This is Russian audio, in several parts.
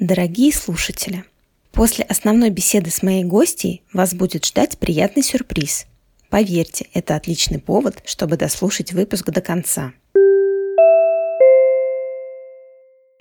Дорогие слушатели, после основной беседы с моей гостьей вас будет ждать приятный сюрприз. Поверьте, это отличный повод, чтобы дослушать выпуск до конца.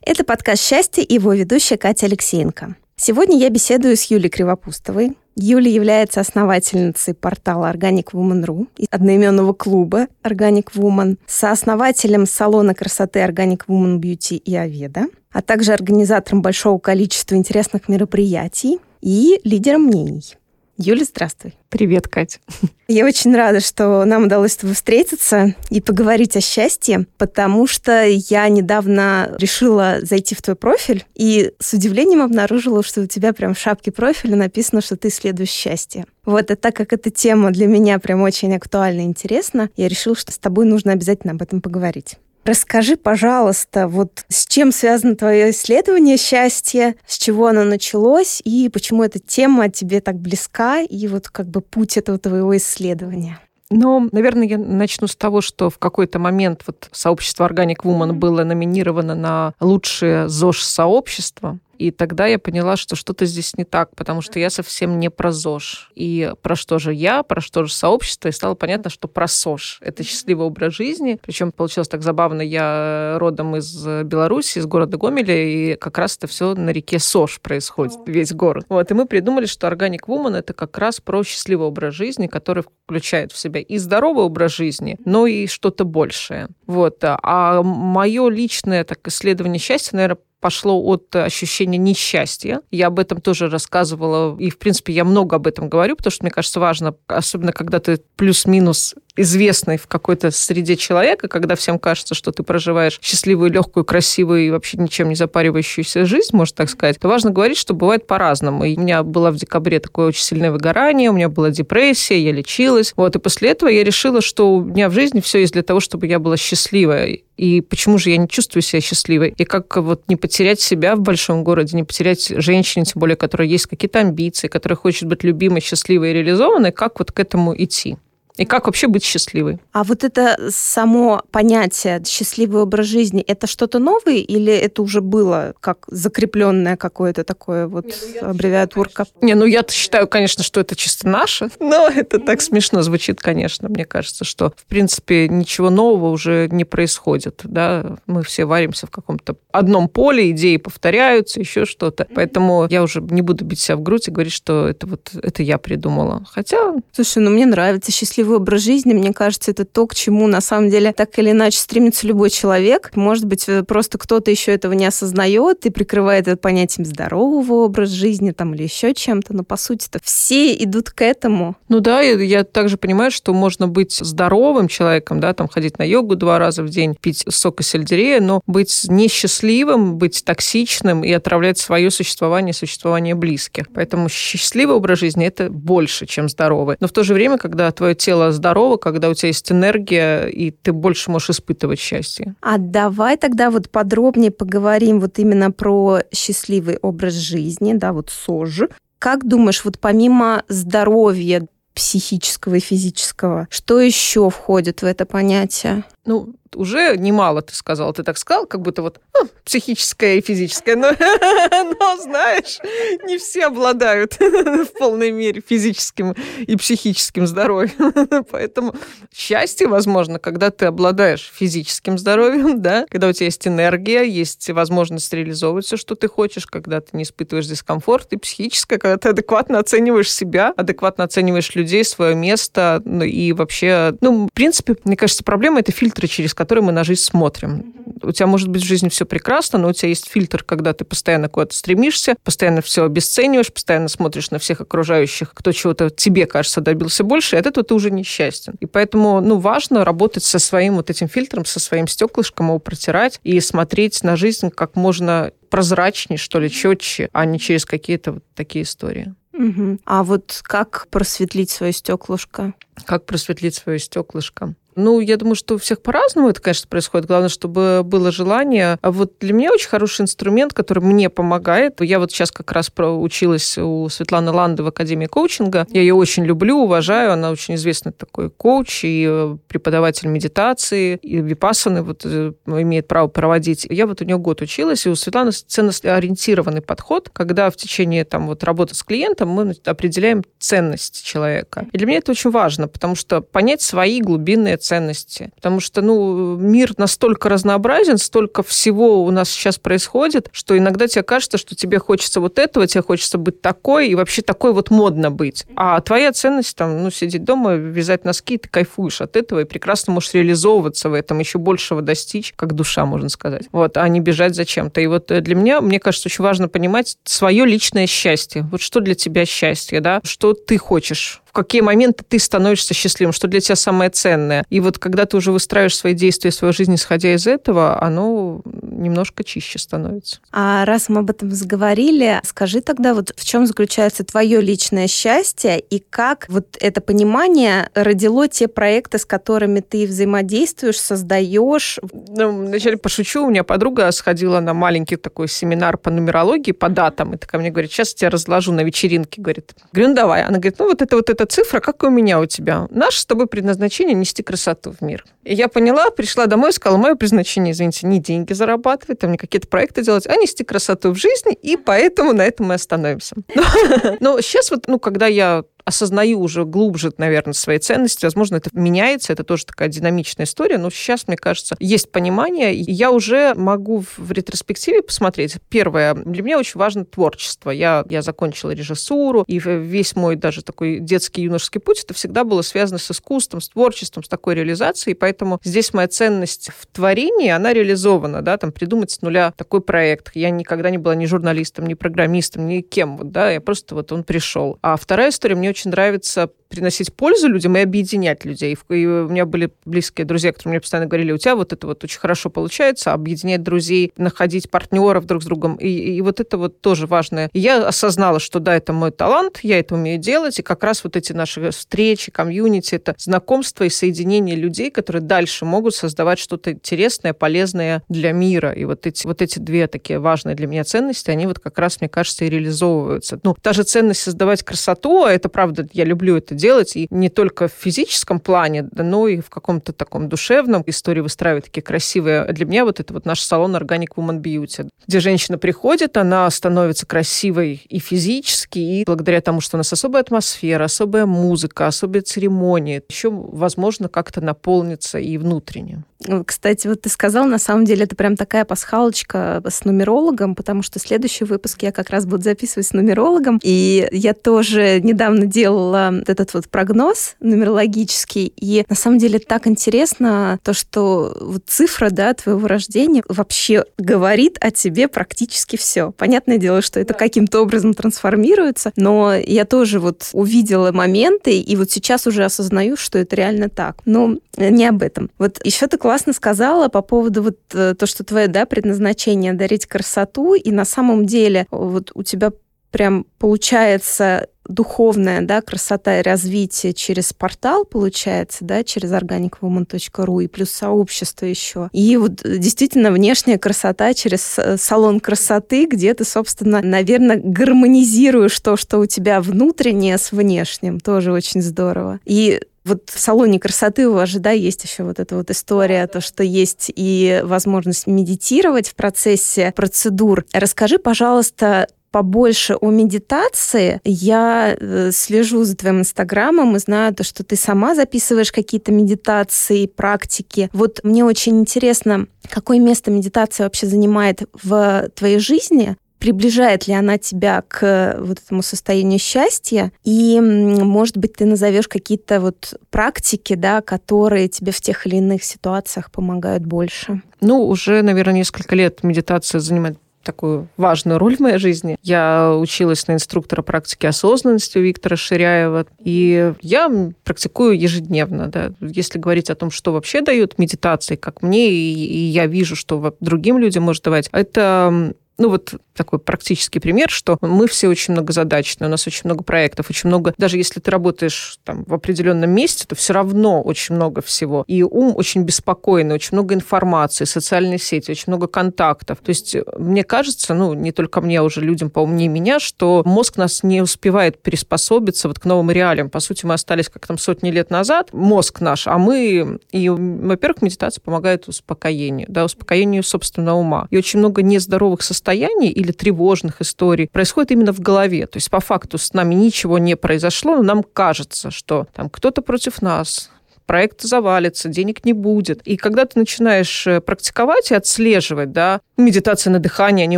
Это подкаст «Счастье» и его ведущая Катя Алексеенко. Сегодня я беседую с Юлией Кривопустовой, Юля является основательницей портала Organic Woman.ru и одноименного клуба Organic Woman, сооснователем салона красоты Organic Woman Beauty и Аведа, а также организатором большого количества интересных мероприятий и лидером мнений. Юля, здравствуй. Привет, Катя. Я очень рада, что нам удалось с тобой встретиться и поговорить о счастье, потому что я недавно решила зайти в твой профиль и с удивлением обнаружила, что у тебя прям в шапке профиля написано, что ты исследуешь счастье. Вот, и так как эта тема для меня прям очень актуальна и интересна, я решила, что с тобой нужно обязательно об этом поговорить. Расскажи, пожалуйста, вот с чем связано твое исследование счастья, с чего оно началось и почему эта тема тебе так близка и вот как бы путь этого твоего исследования? Ну, наверное, я начну с того, что в какой-то момент вот сообщество Organic Woman было номинировано на лучшее ЗОЖ-сообщество. И тогда я поняла, что что-то здесь не так, потому что я совсем не про ЗОЖ. И про что же я, про что же сообщество, и стало понятно, что про СОЖ. Это счастливый образ жизни. Причем получилось так забавно, я родом из Беларуси, из города Гомеля, и как раз это все на реке СОЖ происходит, весь город. Вот, и мы придумали, что Organic Woman это как раз про счастливый образ жизни, который включает в себя и здоровый образ жизни, но и что-то большее. Вот. А мое личное так, исследование счастья, наверное, пошло от ощущения несчастья. Я об этом тоже рассказывала, и, в принципе, я много об этом говорю, потому что, мне кажется, важно, особенно когда ты плюс-минус известный в какой-то среде человека, когда всем кажется, что ты проживаешь счастливую, легкую, красивую и вообще ничем не запаривающуюся жизнь, можно так сказать, то важно говорить, что бывает по-разному. И у меня было в декабре такое очень сильное выгорание, у меня была депрессия, я лечилась. Вот, и после этого я решила, что у меня в жизни все есть для того, чтобы я была счастливой. И почему же я не чувствую себя счастливой? И как вот не потерять себя в большом городе, не потерять женщине, тем более, которая есть какие-то амбиции, которая хочет быть любимой, счастливой и реализованной, как вот к этому идти? И как вообще быть счастливой? А вот это само понятие счастливый образ жизни, это что-то новое или это уже было как закрепленное какое-то такое вот не, ну, аббревиатурка? Не, ну я считаю, конечно, что это чисто наше, но это так смешно звучит, конечно. Мне кажется, что в принципе ничего нового уже не происходит, да. Мы все варимся в каком-то одном поле, идеи повторяются, еще что-то. Поэтому я уже не буду бить себя в грудь и говорить, что это вот это я придумала. Хотя... Слушай, ну мне нравится счастливый здоровый образ жизни, мне кажется, это то, к чему на самом деле так или иначе стремится любой человек. Может быть, э, просто кто-то еще этого не осознает и прикрывает это понятием здорового образа жизни там или еще чем-то, но по сути-то все идут к этому. Ну да, я также понимаю, что можно быть здоровым человеком, да, там ходить на йогу два раза в день, пить сок и сельдерея, но быть несчастливым, быть токсичным и отравлять свое существование, существование близких. Поэтому счастливый образ жизни – это больше, чем здоровый. Но в то же время, когда твое тело тело здорово, когда у тебя есть энергия, и ты больше можешь испытывать счастье. А давай тогда вот подробнее поговорим вот именно про счастливый образ жизни, да, вот СОЖ. Как думаешь, вот помимо здоровья психического и физического, что еще входит в это понятие? Ну, уже немало ты сказал. Ты так сказал, как будто вот ну, психическое и физическое. Но, но, знаешь, не все обладают в полной мере физическим и психическим здоровьем. Поэтому счастье возможно, когда ты обладаешь физическим здоровьем, да, когда у тебя есть энергия, есть возможность реализовывать все, что ты хочешь, когда ты не испытываешь дискомфорт, и психическое, когда ты адекватно оцениваешь себя, адекватно оцениваешь людей, свое место, ну, и вообще, ну, в принципе, мне кажется, проблема — это фильтры, через которые мы на жизнь смотрим. У тебя может быть в жизни все прекрасно, но у тебя есть фильтр, когда ты постоянно куда-то стремишься, постоянно все обесцениваешь, постоянно смотришь на всех окружающих, кто чего-то тебе кажется добился больше, и от этого ты уже несчастен. И поэтому, ну, важно работать со своим вот этим фильтром, со своим стеклышком, его протирать и смотреть на жизнь как можно прозрачнее, что ли, четче, а не через какие-то вот такие истории. Угу. А вот как просветлить свое стеклышко? Как просветлить свое стеклышко? Ну, я думаю, что у всех по-разному это, конечно, происходит. Главное, чтобы было желание. А вот для меня очень хороший инструмент, который мне помогает. Я вот сейчас как раз училась у Светланы Ланды в Академии коучинга. Я ее очень люблю, уважаю. Она очень известный такой коуч и э, преподаватель медитации, и випассаны вот э, имеет право проводить. Я вот у нее год училась, и у Светланы ценностно-ориентированный подход, когда в течение там вот работы с клиентом мы определяем ценность человека. И для меня это очень важно, потому что понять свои глубинные ценности. Потому что, ну, мир настолько разнообразен, столько всего у нас сейчас происходит, что иногда тебе кажется, что тебе хочется вот этого, тебе хочется быть такой, и вообще такой вот модно быть. А твоя ценность там, ну, сидеть дома, вязать носки, ты кайфуешь от этого и прекрасно можешь реализовываться в этом, еще большего достичь, как душа, можно сказать. Вот, а не бежать зачем-то. И вот э, для меня, мне кажется, очень важно понимать свое личное счастье. Вот что для тебя счастье, да? Что ты хочешь в какие моменты ты становишься счастливым, что для тебя самое ценное. И вот когда ты уже выстраиваешь свои действия, свою жизнь, исходя из этого, оно немножко чище становится. А раз мы об этом заговорили, скажи тогда, вот в чем заключается твое личное счастье и как вот это понимание родило те проекты, с которыми ты взаимодействуешь, создаешь? Ну, вначале пошучу, у меня подруга сходила на маленький такой семинар по нумерологии, по датам, и такая мне говорит, сейчас я тебя разложу на вечеринке, говорит. Говорю, ну давай. Она говорит, ну вот это вот это эта цифра, как и у меня, у тебя. Наше с тобой предназначение – нести красоту в мир. И я поняла, пришла домой и сказала, мое предназначение, извините, не деньги зарабатывать, там не какие-то проекты делать, а нести красоту в жизни, и поэтому на этом мы остановимся. Но сейчас вот, ну, когда я осознаю уже глубже, наверное, свои ценности. Возможно, это меняется, это тоже такая динамичная история, но сейчас, мне кажется, есть понимание, и я уже могу в ретроспективе посмотреть. Первое, для меня очень важно творчество. Я, я закончила режиссуру, и весь мой даже такой детский юношеский путь, это всегда было связано с искусством, с творчеством, с такой реализацией, поэтому здесь моя ценность в творении, она реализована, да, там придумать с нуля такой проект. Я никогда не была ни журналистом, ни программистом, ни кем, вот, да, я просто вот он пришел. А вторая история, мне очень нравится приносить пользу людям и объединять людей. И у меня были близкие друзья, которые мне постоянно говорили, у тебя вот это вот очень хорошо получается, объединять друзей, находить партнеров друг с другом. И, и вот это вот тоже важное. И я осознала, что да, это мой талант, я это умею делать, и как раз вот эти наши встречи, комьюнити, это знакомство и соединение людей, которые дальше могут создавать что-то интересное, полезное для мира. И вот эти, вот эти две такие важные для меня ценности, они вот как раз, мне кажется, и реализовываются. Ну, та же ценность создавать красоту, а это правда, я люблю это делать, и не только в физическом плане, но и в каком-то таком душевном. Истории выстраивать такие красивые. Для меня вот это вот наш салон Organic Woman Beauty, где женщина приходит, она становится красивой и физически, и благодаря тому, что у нас особая атмосфера, особая музыка, особые церемонии, еще возможно как-то наполниться и внутренне. Кстати, вот ты сказал, на самом деле это прям такая пасхалочка с нумерологом, потому что следующий выпуск я как раз буду записывать с нумерологом, и я тоже недавно делала этот вот прогноз нумерологический, и на самом деле так интересно то, что вот цифра, да, твоего рождения вообще говорит о тебе практически все. Понятное дело, что это каким-то образом трансформируется, но я тоже вот увидела моменты, и вот сейчас уже осознаю, что это реально так. Но не об этом. Вот еще ты классно сказала по поводу вот э, то, что твое, да, предназначение дарить красоту, и на самом деле вот у тебя прям получается духовная да, красота и развитие через портал, получается, да, через organicwoman.ru и плюс сообщество еще. И вот э, действительно внешняя красота через э, салон красоты, где ты, собственно, наверное, гармонизируешь то, что у тебя внутреннее с внешним. Тоже очень здорово. И вот в салоне красоты у вас же, да, есть еще вот эта вот история, то, что есть и возможность медитировать в процессе процедур. Расскажи, пожалуйста, побольше о медитации. Я э, слежу за твоим инстаграмом и знаю то, что ты сама записываешь какие-то медитации, практики. Вот мне очень интересно, какое место медитация вообще занимает в твоей жизни, приближает ли она тебя к вот этому состоянию счастья, и, может быть, ты назовешь какие-то вот практики, да, которые тебе в тех или иных ситуациях помогают больше? Ну, уже, наверное, несколько лет медитация занимает такую важную роль в моей жизни. Я училась на инструктора практики осознанности у Виктора Ширяева, и я практикую ежедневно. Да. Если говорить о том, что вообще дают медитации, как мне, и, и я вижу, что другим людям может давать, это ну вот такой практический пример, что мы все очень многозадачные, у нас очень много проектов, очень много, даже если ты работаешь там в определенном месте, то все равно очень много всего. И ум очень беспокойный, очень много информации, социальные сети, очень много контактов. То есть мне кажется, ну не только мне, а уже людям поумнее меня, что мозг нас не успевает приспособиться вот к новым реалиям. По сути, мы остались как там сотни лет назад, мозг наш, а мы, и, во-первых, медитация помогает успокоению, да, успокоению собственного ума. И очень много нездоровых состояний состояний или тревожных историй происходит именно в голове. То есть по факту с нами ничего не произошло, но нам кажется, что там кто-то против нас, проект завалится, денег не будет. И когда ты начинаешь э, практиковать и отслеживать, да, медитация на дыхание, они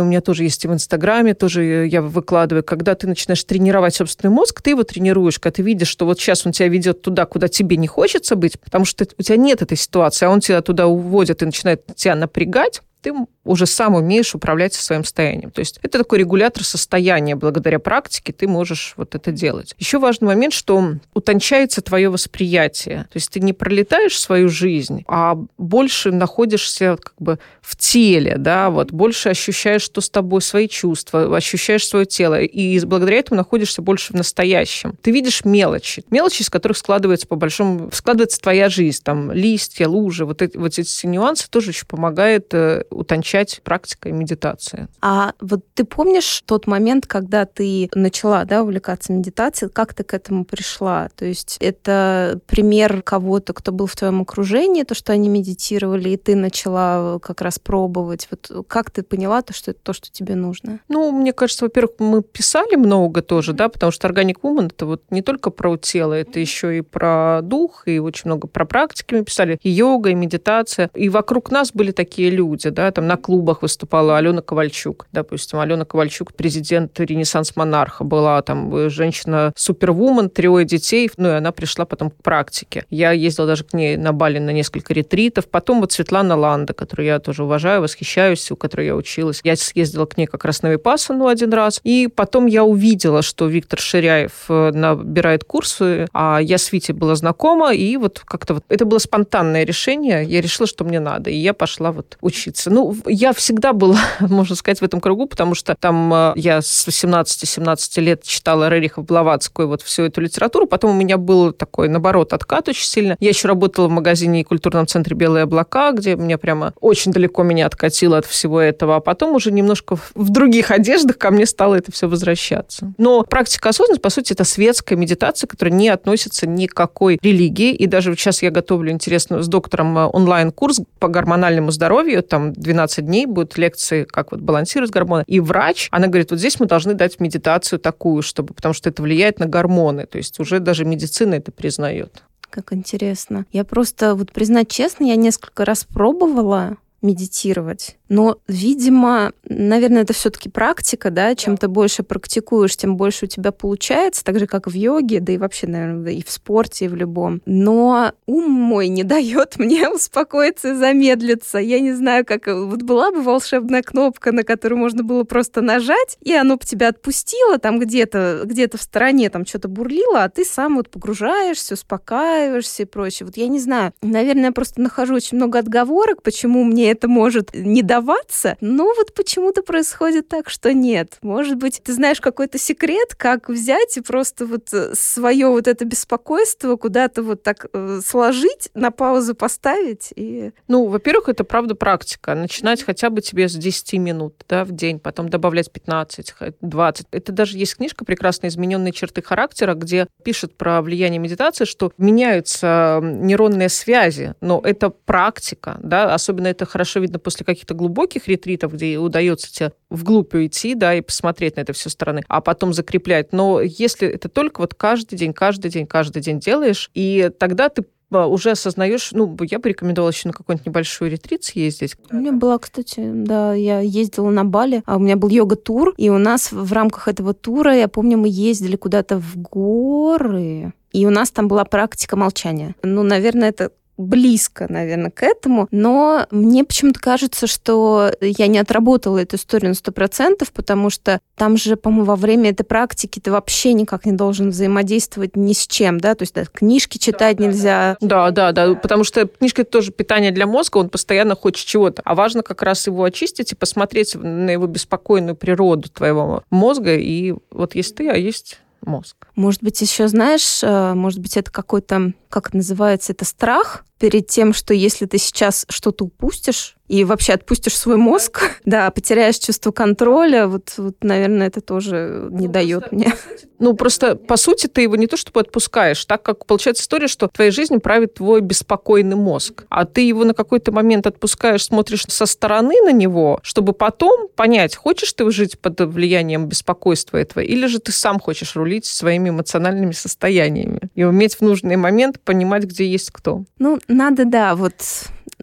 у меня тоже есть и в Инстаграме, тоже я выкладываю, когда ты начинаешь тренировать собственный мозг, ты его тренируешь, когда ты видишь, что вот сейчас он тебя ведет туда, куда тебе не хочется быть, потому что у тебя нет этой ситуации, а он тебя туда уводит и начинает тебя напрягать, ты уже сам умеешь управлять своим состоянием. То есть это такой регулятор состояния. Благодаря практике ты можешь вот это делать. Еще важный момент, что утончается твое восприятие. То есть ты не пролетаешь свою жизнь, а больше находишься как бы в теле, да, вот больше ощущаешь, что с тобой свои чувства, ощущаешь свое тело, и благодаря этому находишься больше в настоящем. Ты видишь мелочи, мелочи, из которых складывается по большому, складывается твоя жизнь, там листья, лужи, вот эти, вот эти нюансы тоже очень помогают э, утончать практикой медитации. А вот ты помнишь тот момент, когда ты начала да, увлекаться медитацией, как ты к этому пришла? То есть это пример кого-то, кто был в твоем окружении, то, что они медитировали, и ты начала как раз пробовать. Вот как ты поняла то, что это то, что тебе нужно? Ну, мне кажется, во-первых, мы писали много тоже, да, потому что Organic Woman это вот не только про тело, это еще и про дух, и очень много про практики мы писали, и йога, и медитация. И вокруг нас были такие люди, да, там на клубах выступала Алена Ковальчук, допустим. Алена Ковальчук, президент Ренессанс Монарха, была там женщина супервумен, трое детей, ну и она пришла потом к практике. Я ездила даже к ней на Бали на несколько ретритов. Потом вот Светлана Ланда, которую я тоже уважаю, восхищаюсь, у которой я училась. Я съездила к ней как раз на Випассану один раз. И потом я увидела, что Виктор Ширяев э, набирает курсы, а я с Витей была знакома, и вот как-то вот это было спонтанное решение. Я решила, что мне надо, и я пошла вот учиться. Ну, я всегда была, можно сказать, в этом кругу, потому что там э, я с 18-17 лет читала Рериха Блаватскую, вот всю эту литературу. Потом у меня был такой, наоборот, откат очень сильно. Я еще работала в магазине и культурном центре «Белые облака», где мне прямо очень далеко меня откатило от всего этого. А потом уже немножко в других одеждах ко мне стало это все возвращаться. Но практика осознанности, по сути, это светская медитация, которая не относится ни к какой религии. И даже сейчас я готовлю, интересно, с доктором э, онлайн-курс по гормональному здоровью, там 12 дней будут лекции, как вот балансировать гормоны. И врач, она говорит, вот здесь мы должны дать медитацию такую, чтобы, потому что это влияет на гормоны. То есть уже даже медицина это признает. Как интересно. Я просто, вот признать честно, я несколько раз пробовала медитировать. Но, видимо, наверное, это все-таки практика, да, чем ты больше практикуешь, тем больше у тебя получается, так же, как в йоге, да и вообще, наверное, и в спорте, и в любом. Но ум мой не дает мне успокоиться и замедлиться. Я не знаю, как... Вот была бы волшебная кнопка, на которую можно было просто нажать, и оно бы тебя отпустило там где-то где в стороне, там что-то бурлило, а ты сам вот погружаешься, успокаиваешься и прочее. Вот я не знаю, наверное, я просто нахожу очень много отговорок, почему мне это может не давать сдаваться, но вот почему-то происходит так, что нет. Может быть, ты знаешь какой-то секрет, как взять и просто вот э, свое вот это беспокойство куда-то вот так э, сложить, на паузу поставить и... Ну, во-первых, это правда практика. Начинать хотя бы тебе с 10 минут да, в день, потом добавлять 15, 20. Это даже есть книжка прекрасная «Измененные черты характера», где пишет про влияние медитации, что меняются нейронные связи, но это практика, да, особенно это хорошо видно после каких-то глубоких ретритов, где удается тебе вглубь уйти, да, и посмотреть на это все стороны, а потом закреплять. Но если это только вот каждый день, каждый день, каждый день делаешь, и тогда ты уже осознаешь, ну, я бы рекомендовала еще на какой-нибудь небольшой ретрит съездить. У меня была, кстати, да, я ездила на Бали, а у меня был йога-тур, и у нас в рамках этого тура, я помню, мы ездили куда-то в горы, и у нас там была практика молчания. Ну, наверное, это близко, наверное, к этому, но мне почему-то кажется, что я не отработала эту историю на сто процентов, потому что там же, по-моему, во время этой практики ты вообще никак не должен взаимодействовать ни с чем, да, то есть да, книжки читать да, нельзя. Да, да, да, потому что книжка это тоже питание для мозга, он постоянно хочет чего-то, а важно как раз его очистить и посмотреть на его беспокойную природу твоего мозга, и вот есть ты, а есть мозг. Может быть, еще знаешь, э, может быть, это какой-то, как это называется, это страх перед тем, что если ты сейчас что-то упустишь, и вообще отпустишь свой мозг, да, потеряешь чувство контроля, вот, вот наверное, это тоже не ну, дает просто, мне. Ну, просто, по сути, ты его не то чтобы отпускаешь, так как получается история, что в твоей жизни правит твой беспокойный мозг, а ты его на какой-то момент отпускаешь, смотришь со стороны на него, чтобы потом понять, хочешь ты жить под влиянием беспокойства этого, или же ты сам хочешь рулить своими эмоциональными состояниями и уметь в нужный момент понимать, где есть кто. Ну, надо, да, вот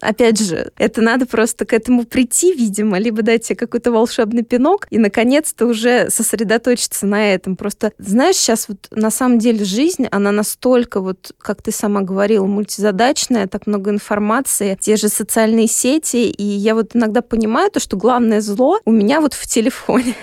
опять же, это надо просто к этому прийти, видимо, либо дать себе какой-то волшебный пинок и, наконец-то, уже сосредоточиться на этом. Просто, знаешь, сейчас вот на самом деле жизнь, она настолько, вот, как ты сама говорила, мультизадачная, так много информации, те же социальные сети, и я вот иногда понимаю то, что главное зло у меня вот в телефоне.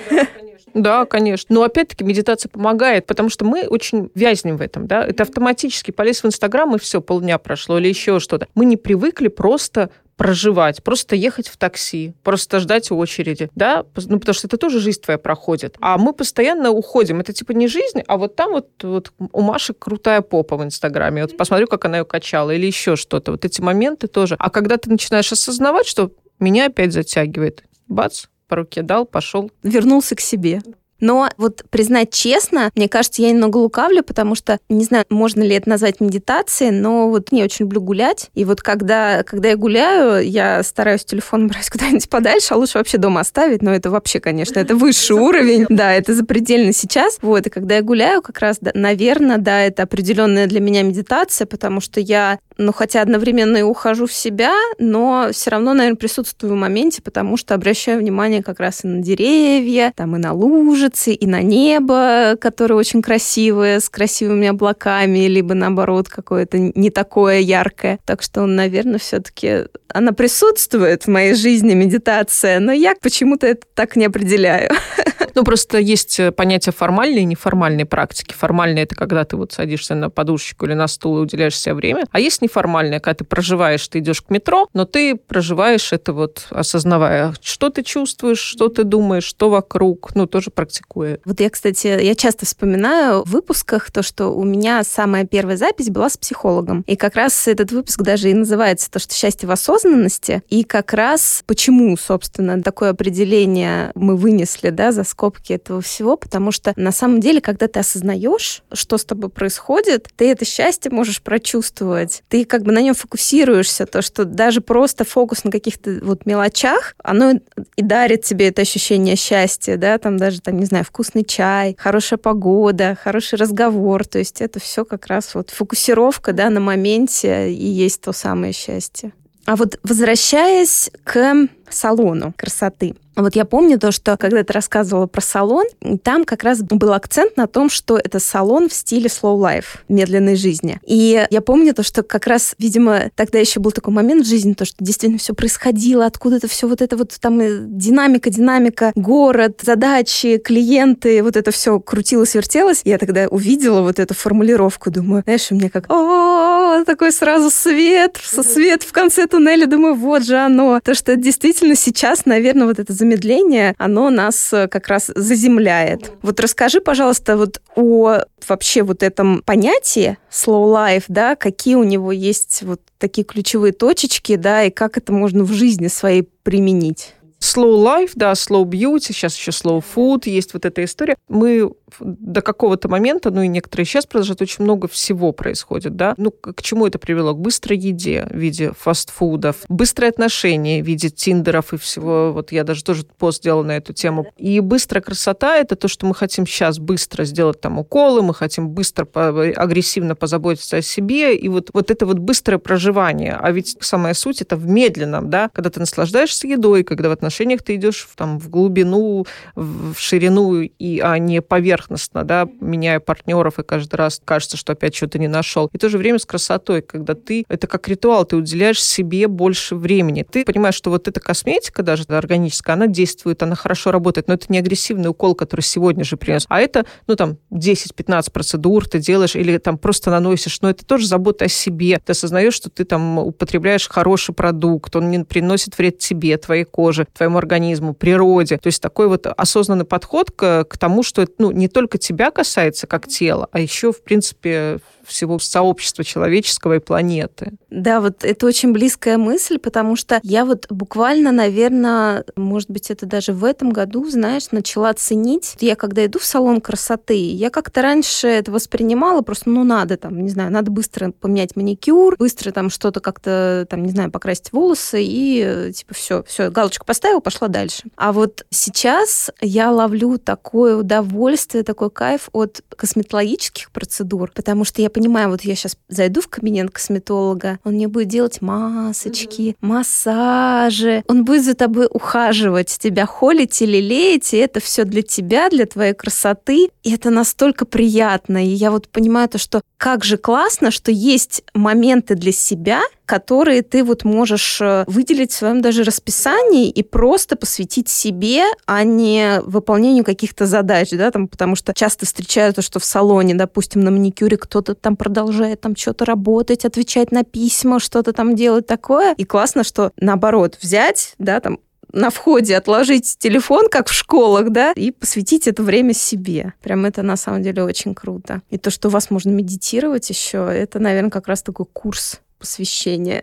Да, конечно. Но опять-таки медитация помогает, потому что мы очень вязнем в этом, да. Это автоматически полез в Инстаграм, и все, полдня прошло, или еще что-то. Мы не привыкли просто проживать, просто ехать в такси, просто ждать очереди, да, ну, потому что это тоже жизнь твоя проходит. А мы постоянно уходим. Это типа не жизнь, а вот там вот, вот у Маши крутая попа в Инстаграме. Вот посмотрю, как она ее качала, или еще что-то. Вот эти моменты тоже. А когда ты начинаешь осознавать, что меня опять затягивает, бац, по руке дал, пошел. Вернулся к себе. Но вот признать честно, мне кажется, я немного лукавлю, потому что, не знаю, можно ли это назвать медитацией, но вот я очень люблю гулять. И вот когда, когда я гуляю, я стараюсь телефон брать куда-нибудь подальше, а лучше вообще дома оставить, но это вообще, конечно, это высший уровень. Да, это запредельно сейчас. Вот, и когда я гуляю, как раз, наверное, да, это определенная для меня медитация, потому что я ну, хотя одновременно и ухожу в себя, но все равно, наверное, присутствую в моменте, потому что обращаю внимание как раз и на деревья, там и на лужицы, и на небо, которое очень красивое, с красивыми облаками, либо наоборот какое-то не такое яркое. Так что, наверное, все-таки она присутствует в моей жизни, медитация, но я почему-то это так не определяю. Ну, просто есть э, понятие формальной и неформальной практики. Формальная – это когда ты вот садишься на подушечку или на стул и уделяешь себе время. А есть неформальная, когда ты проживаешь, ты идешь к метро, но ты проживаешь это вот осознавая, что ты чувствуешь, что ты думаешь, что вокруг, ну, тоже практикуя. Вот я, кстати, я часто вспоминаю в выпусках то, что у меня самая первая запись была с психологом. И как раз этот выпуск даже и называется то, что счастье в осознанности. И как раз почему, собственно, такое определение мы вынесли, да, за скобки скобки этого всего, потому что на самом деле, когда ты осознаешь, что с тобой происходит, ты это счастье можешь прочувствовать. Ты как бы на нем фокусируешься, то, что даже просто фокус на каких-то вот мелочах, оно и дарит тебе это ощущение счастья, да, там даже, там, не знаю, вкусный чай, хорошая погода, хороший разговор, то есть это все как раз вот фокусировка, да, на моменте и есть то самое счастье. А вот возвращаясь к салону красоты, вот я помню то, что когда ты рассказывала про салон, там как раз был акцент на том, что это салон в стиле slow life, медленной жизни. И я помню то, что как раз, видимо, тогда еще был такой момент в жизни, то, что действительно все происходило, откуда-то все вот это вот там э, динамика, динамика, город, задачи, клиенты, вот это все крутилось, вертелось. Я тогда увидела вот эту формулировку, думаю, знаешь, у меня как, о, такой сразу свет, свет в конце туннеля, думаю, вот же оно. То, что действительно сейчас, наверное, вот это замедление, оно нас э, как раз заземляет. Вот расскажи, пожалуйста, вот о вообще вот этом понятии slow life, да, какие у него есть вот такие ключевые точечки, да, и как это можно в жизни своей применить. Slow life, да, slow beauty, сейчас еще slow food, есть вот эта история. Мы до какого-то момента, ну и некоторые сейчас продолжают, очень много всего происходит, да. Ну, к чему это привело? К быстрой еде в виде фастфудов, быстрые отношения в виде тиндеров и всего. Вот я даже тоже пост делала на эту тему. И быстрая красота – это то, что мы хотим сейчас быстро сделать там уколы, мы хотим быстро, агрессивно позаботиться о себе, и вот, вот это вот быстрое проживание. А ведь самая суть – это в медленном, да, когда ты наслаждаешься едой, когда в отношениях ты идешь там в глубину, в ширину, и, а не поверхностно, да, меняя партнеров, и каждый раз кажется, что опять что-то не нашел. И в то же время с красотой, когда ты, это как ритуал, ты уделяешь себе больше времени. Ты понимаешь, что вот эта косметика даже органическая, она действует, она хорошо работает, но это не агрессивный укол, который сегодня же принес, а это, ну, там, 10-15 процедур ты делаешь или там просто наносишь, но это тоже забота о себе. Ты осознаешь, что ты там употребляешь хороший продукт, он не приносит вред тебе, твоей коже, твоему организму, природе. То есть такой вот осознанный подход к, к тому, что это ну, не только тебя касается как тело, а еще, в принципе, всего сообщества человеческого и планеты. Да, вот это очень близкая мысль, потому что я вот буквально, наверное, может быть, это даже в этом году, знаешь, начала ценить. Я когда иду в салон красоты, я как-то раньше это воспринимала просто, ну, надо там, не знаю, надо быстро поменять маникюр, быстро там что-то как-то, там, не знаю, покрасить волосы и типа все, все, галочку поставила, пошла дальше. А вот сейчас я ловлю такое удовольствие, такой кайф от косметологических процедур, потому что я понимаю, вот я сейчас зайду в кабинет косметолога, он мне будет делать масочки, угу. массажи, он будет за тобой ухаживать, тебя холить или леять, и это все для тебя, для твоей красоты. И это настолько приятно. И я вот понимаю то, что как же классно, что есть моменты для себя, которые ты вот можешь э, выделить в своем даже расписании и просто посвятить себе, а не выполнению каких-то задач, да, там, потому что часто встречаю то, что в салоне, допустим, на маникюре кто-то там продолжает там что-то работать, отвечать на письма, что-то там делать такое. И классно, что наоборот, взять, да, там, на входе отложить телефон, как в школах, да, и посвятить это время себе. Прям это на самом деле очень круто. И то, что у вас можно медитировать еще, это, наверное, как раз такой курс посвящения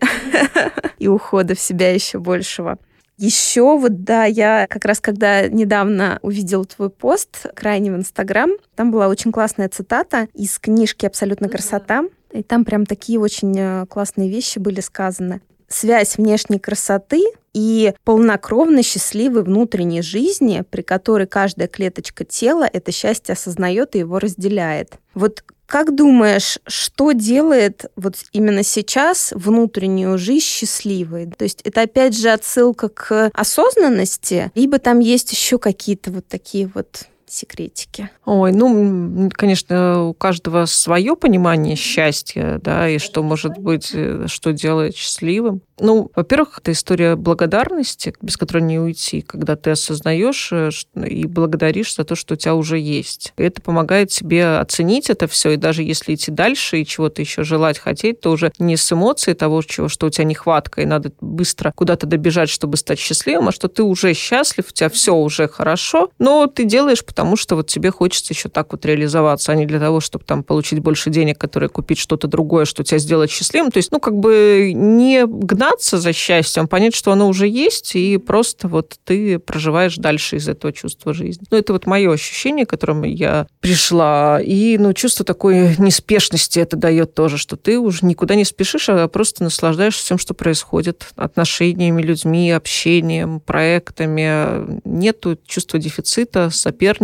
и ухода в себя еще большего. Еще вот, да, я как раз когда недавно увидела твой пост крайне в Инстаграм, там была очень классная цитата из книжки «Абсолютно красота», и там прям такие очень э, классные вещи были сказаны. Связь внешней красоты и полнокровно счастливой внутренней жизни, при которой каждая клеточка тела это счастье осознает и его разделяет. Вот как думаешь, что делает вот именно сейчас внутреннюю жизнь счастливой? То есть это опять же отсылка к осознанности, либо там есть еще какие-то вот такие вот секретики? Ой, ну, конечно, у каждого свое понимание счастья, да, и что может быть, э, что делает счастливым. Ну, во-первых, это история благодарности, без которой не уйти, когда ты осознаешь э, и благодаришь за то, что у тебя уже есть. И это помогает тебе оценить это все, и даже если идти дальше и чего-то еще желать, хотеть, то уже не с эмоцией того, чего, что у тебя нехватка, и надо быстро куда-то добежать, чтобы стать счастливым, а что ты уже счастлив, у тебя все уже хорошо, но ты делаешь, потому что вот тебе хочется еще так вот реализоваться, а не для того, чтобы там получить больше денег, которые купить что-то другое, что тебя сделает счастливым. То есть, ну, как бы не гнать гнаться за счастьем, понять, что оно уже есть, и просто вот ты проживаешь дальше из этого чувства жизни. Ну, это вот мое ощущение, к которому я пришла. И, ну, чувство такой неспешности это дает тоже, что ты уже никуда не спешишь, а просто наслаждаешься всем, что происходит, отношениями, людьми, общением, проектами. Нету чувства дефицита, соперничества.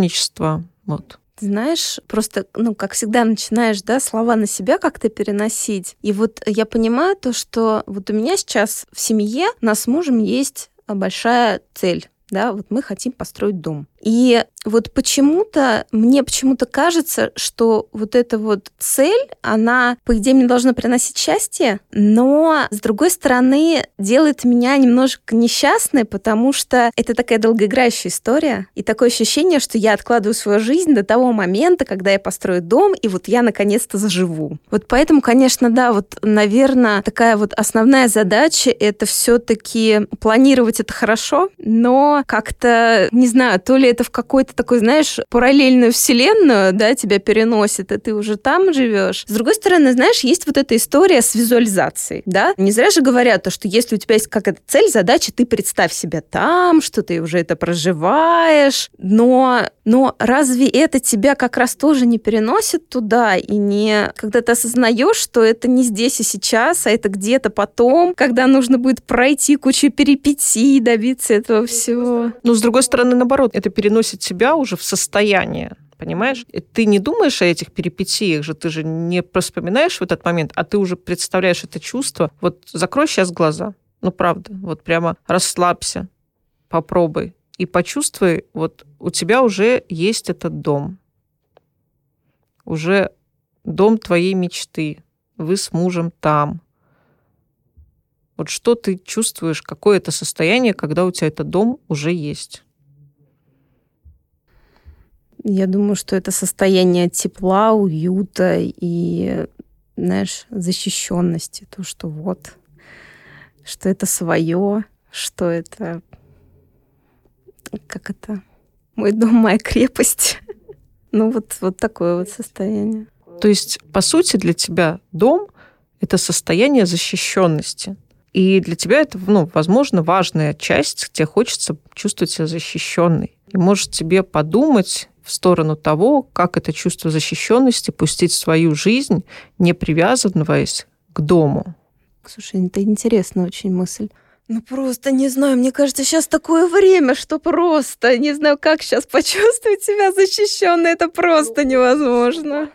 Вот знаешь, просто, ну, как всегда, начинаешь, да, слова на себя как-то переносить. И вот я понимаю то, что вот у меня сейчас в семье нас с мужем есть большая цель да, вот мы хотим построить дом. И вот почему-то, мне почему-то кажется, что вот эта вот цель, она, по идее, мне должна приносить счастье, но, с другой стороны, делает меня немножко несчастной, потому что это такая долгоиграющая история, и такое ощущение, что я откладываю свою жизнь до того момента, когда я построю дом, и вот я наконец-то заживу. Вот поэтому, конечно, да, вот, наверное, такая вот основная задача — это все таки планировать это хорошо, но как-то, не знаю, то ли это в какой-то такой, знаешь, параллельную вселенную, да, тебя переносит, и ты уже там живешь. С другой стороны, знаешь, есть вот эта история с визуализацией, да. Не зря же говорят то, что если у тебя есть какая-то цель, задача, ты представь себя там, что ты уже это проживаешь, но, но разве это тебя как раз тоже не переносит туда и не... Когда ты осознаешь, что это не здесь и сейчас, а это где-то потом, когда нужно будет пройти кучу перипетий, добиться этого всего. Ну, с другой стороны, наоборот, это переносит тебя уже в состояние понимаешь? Ты не думаешь о этих перипетиях же, ты же не вспоминаешь в этот момент, а ты уже представляешь это чувство. Вот закрой сейчас глаза, ну правда, вот прямо расслабься, попробуй и почувствуй, вот у тебя уже есть этот дом, уже дом твоей мечты, вы с мужем там. Вот что ты чувствуешь, какое это состояние, когда у тебя этот дом уже есть? Я думаю, что это состояние тепла, уюта и, знаешь, защищенности. То, что вот, что это свое, что это, как это, мой дом, моя крепость. Ну вот, вот такое вот состояние. То есть, по сути, для тебя дом – это состояние защищенности. И для тебя это, ну, возможно, важная часть, тебе хочется чувствовать себя защищенной. И может тебе подумать в сторону того, как это чувство защищенности пустить в свою жизнь, не привязываясь к дому. Слушай, это интересная очень мысль. Ну просто не знаю, мне кажется, сейчас такое время, что просто не знаю, как сейчас почувствовать себя защищенной, это просто невозможно.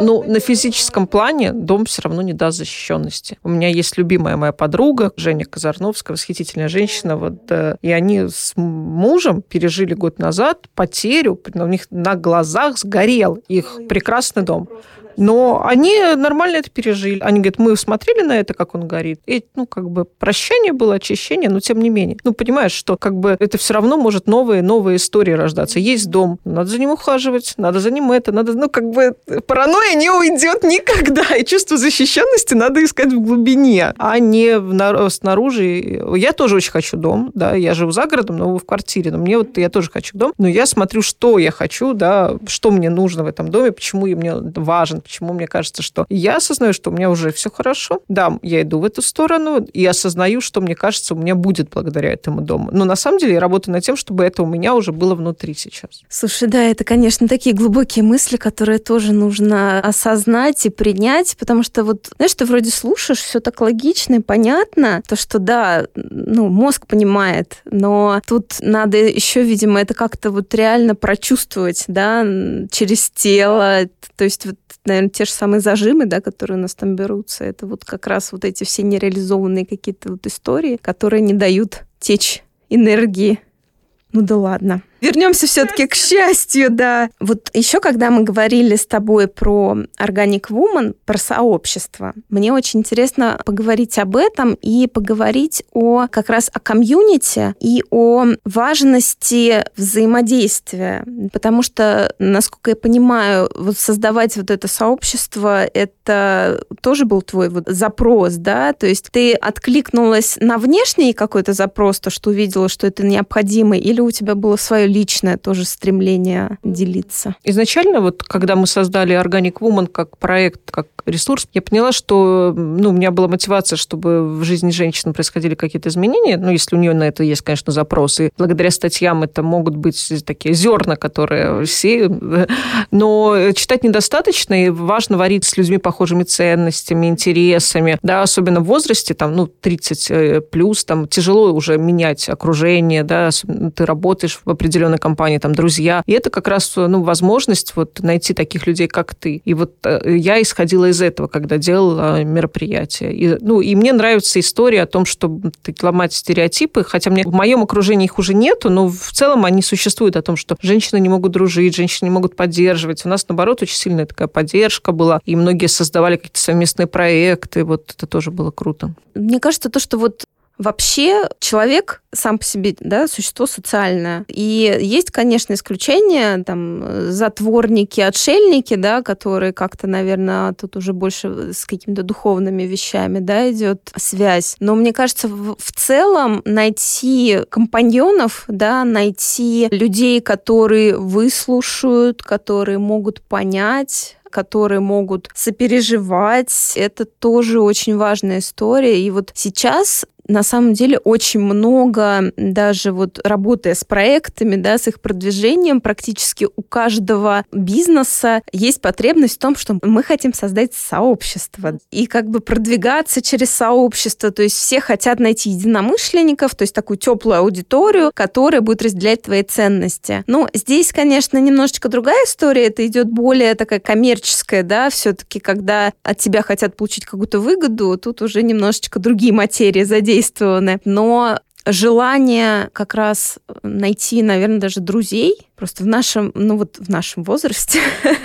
Ну, на физическом плане дом все равно не даст защищенности. У меня есть любимая моя подруга, Женя Казарновская, восхитительная женщина, вот, э, и они с мужем пережили год назад потерю, у них на глазах сгорел их прекрасный дом. Но они нормально это пережили. Они говорят, мы смотрели на это, как он горит. И, ну, как бы прощение было, очищение, но тем не менее. Ну, понимаешь, что как бы это все равно может новые, новые истории рождаться. Есть дом, надо за ним ухаживать, надо за ним это, надо, ну, как бы паранойя не уйдет никогда. И чувство защищенности надо искать в глубине, а не в, снаружи. Я тоже очень хочу дом, да, я живу за городом, но в квартире, но мне вот, я тоже хочу дом, но я смотрю, что я хочу, да, что мне нужно в этом доме, почему мне важен, почему мне кажется, что я осознаю, что у меня уже все хорошо. Да, я иду в эту сторону и осознаю, что мне кажется, у меня будет благодаря этому дому. Но на самом деле я работаю над тем, чтобы это у меня уже было внутри сейчас. Слушай, да, это, конечно, такие глубокие мысли, которые тоже нужно осознать и принять, потому что вот, знаешь, ты вроде слушаешь, все так логично и понятно, то, что да, ну, мозг понимает, но тут надо еще, видимо, это как-то вот реально прочувствовать, да, через тело, то есть вот наверное, те же самые зажимы, да, которые у нас там берутся, это вот как раз вот эти все нереализованные какие-то вот истории, которые не дают течь энергии. Ну да ладно. Вернемся все-таки к счастью, да. Вот еще, когда мы говорили с тобой про Organic Woman, про сообщество, мне очень интересно поговорить об этом и поговорить о как раз о комьюнити и о важности взаимодействия. Потому что, насколько я понимаю, вот создавать вот это сообщество, это тоже был твой вот запрос, да? То есть ты откликнулась на внешний какой-то запрос, то, что увидела, что это необходимо, или у тебя было свое личное тоже стремление делиться. Изначально, вот когда мы создали Organic Woman как проект, как ресурс, я поняла, что ну, у меня была мотивация, чтобы в жизни женщин происходили какие-то изменения. Ну, если у нее на это есть, конечно, запросы. Благодаря статьям это могут быть такие зерна, которые сеют. Но читать недостаточно, и важно варить с людьми похожими ценностями, интересами. Да, особенно в возрасте, там, ну, 30 э, плюс, там, тяжело уже менять окружение, да, ты работаешь в определенном определенной компании, там, друзья. И это как раз, ну, возможность вот найти таких людей, как ты. И вот э, я исходила из этого, когда делала мероприятие. И, ну, и мне нравится история о том, чтобы ломать стереотипы, хотя мне в моем окружении их уже нету, но в целом они существуют о том, что женщины не могут дружить, женщины не могут поддерживать. У нас, наоборот, очень сильная такая поддержка была, и многие создавали какие-то совместные проекты, вот это тоже было круто. Мне кажется, то, что вот Вообще человек сам по себе, да, существо социальное. И есть, конечно, исключения, там, затворники, отшельники, да, которые как-то, наверное, тут уже больше с какими-то духовными вещами, да, идет связь. Но мне кажется, в, в целом найти компаньонов, да, найти людей, которые выслушают, которые могут понять, которые могут сопереживать. Это тоже очень важная история. И вот сейчас на самом деле очень много, даже вот работая с проектами, да, с их продвижением, практически у каждого бизнеса есть потребность в том, что мы хотим создать сообщество и как бы продвигаться через сообщество. То есть все хотят найти единомышленников, то есть такую теплую аудиторию, которая будет разделять твои ценности. Ну, здесь, конечно, немножечко другая история. Это идет более такая коммерческая, да, все-таки, когда от тебя хотят получить какую-то выгоду, тут уже немножечко другие материи задействованы задействованы, но желание как раз найти, наверное, даже друзей, просто в нашем, ну вот в нашем возрасте,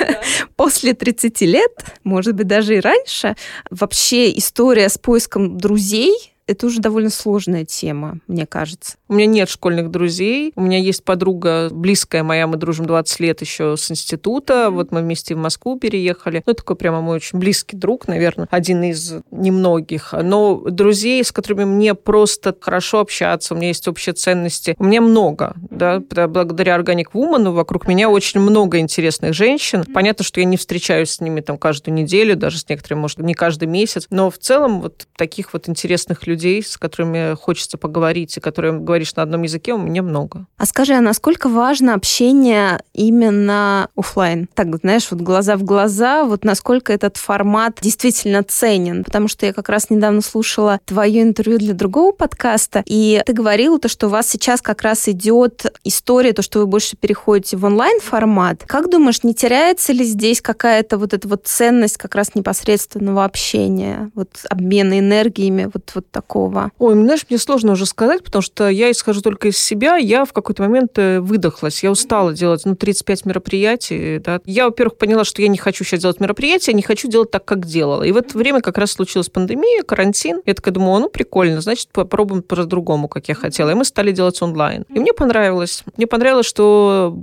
после 30 лет, может быть, даже и раньше, вообще история с поиском друзей это уже довольно сложная тема, мне кажется. У меня нет школьных друзей. У меня есть подруга близкая моя, мы дружим 20 лет еще с института. Вот мы вместе в Москву переехали. Ну, такой прямо мой очень близкий друг, наверное, один из немногих. Но друзей, с которыми мне просто хорошо общаться, у меня есть общие ценности, у меня много, да, благодаря Organic Woman вокруг меня очень много интересных женщин. Понятно, что я не встречаюсь с ними там каждую неделю, даже с некоторыми, может, не каждый месяц, но в целом вот таких вот интересных людей с которыми хочется поговорить, и которые говоришь на одном языке, у меня много. А скажи, а насколько важно общение именно офлайн? Так, знаешь, вот глаза в глаза, вот насколько этот формат действительно ценен? Потому что я как раз недавно слушала твое интервью для другого подкаста, и ты говорила то, что у вас сейчас как раз идет история, то, что вы больше переходите в онлайн-формат. Как думаешь, не теряется ли здесь какая-то вот эта вот ценность как раз непосредственного общения, вот обмена энергиями, вот, вот так такого? Ой, знаешь, мне сложно уже сказать, потому что я исхожу только из себя. Я в какой-то момент э, выдохлась. Я устала делать, ну, 35 мероприятий. Да. Я, во-первых, поняла, что я не хочу сейчас делать мероприятия, не хочу делать так, как делала. И в это время как раз случилась пандемия, карантин. Я такая думаю, ну, прикольно, значит, попробуем по-другому, как я хотела. И мы стали делать онлайн. И мне понравилось. Мне понравилось, что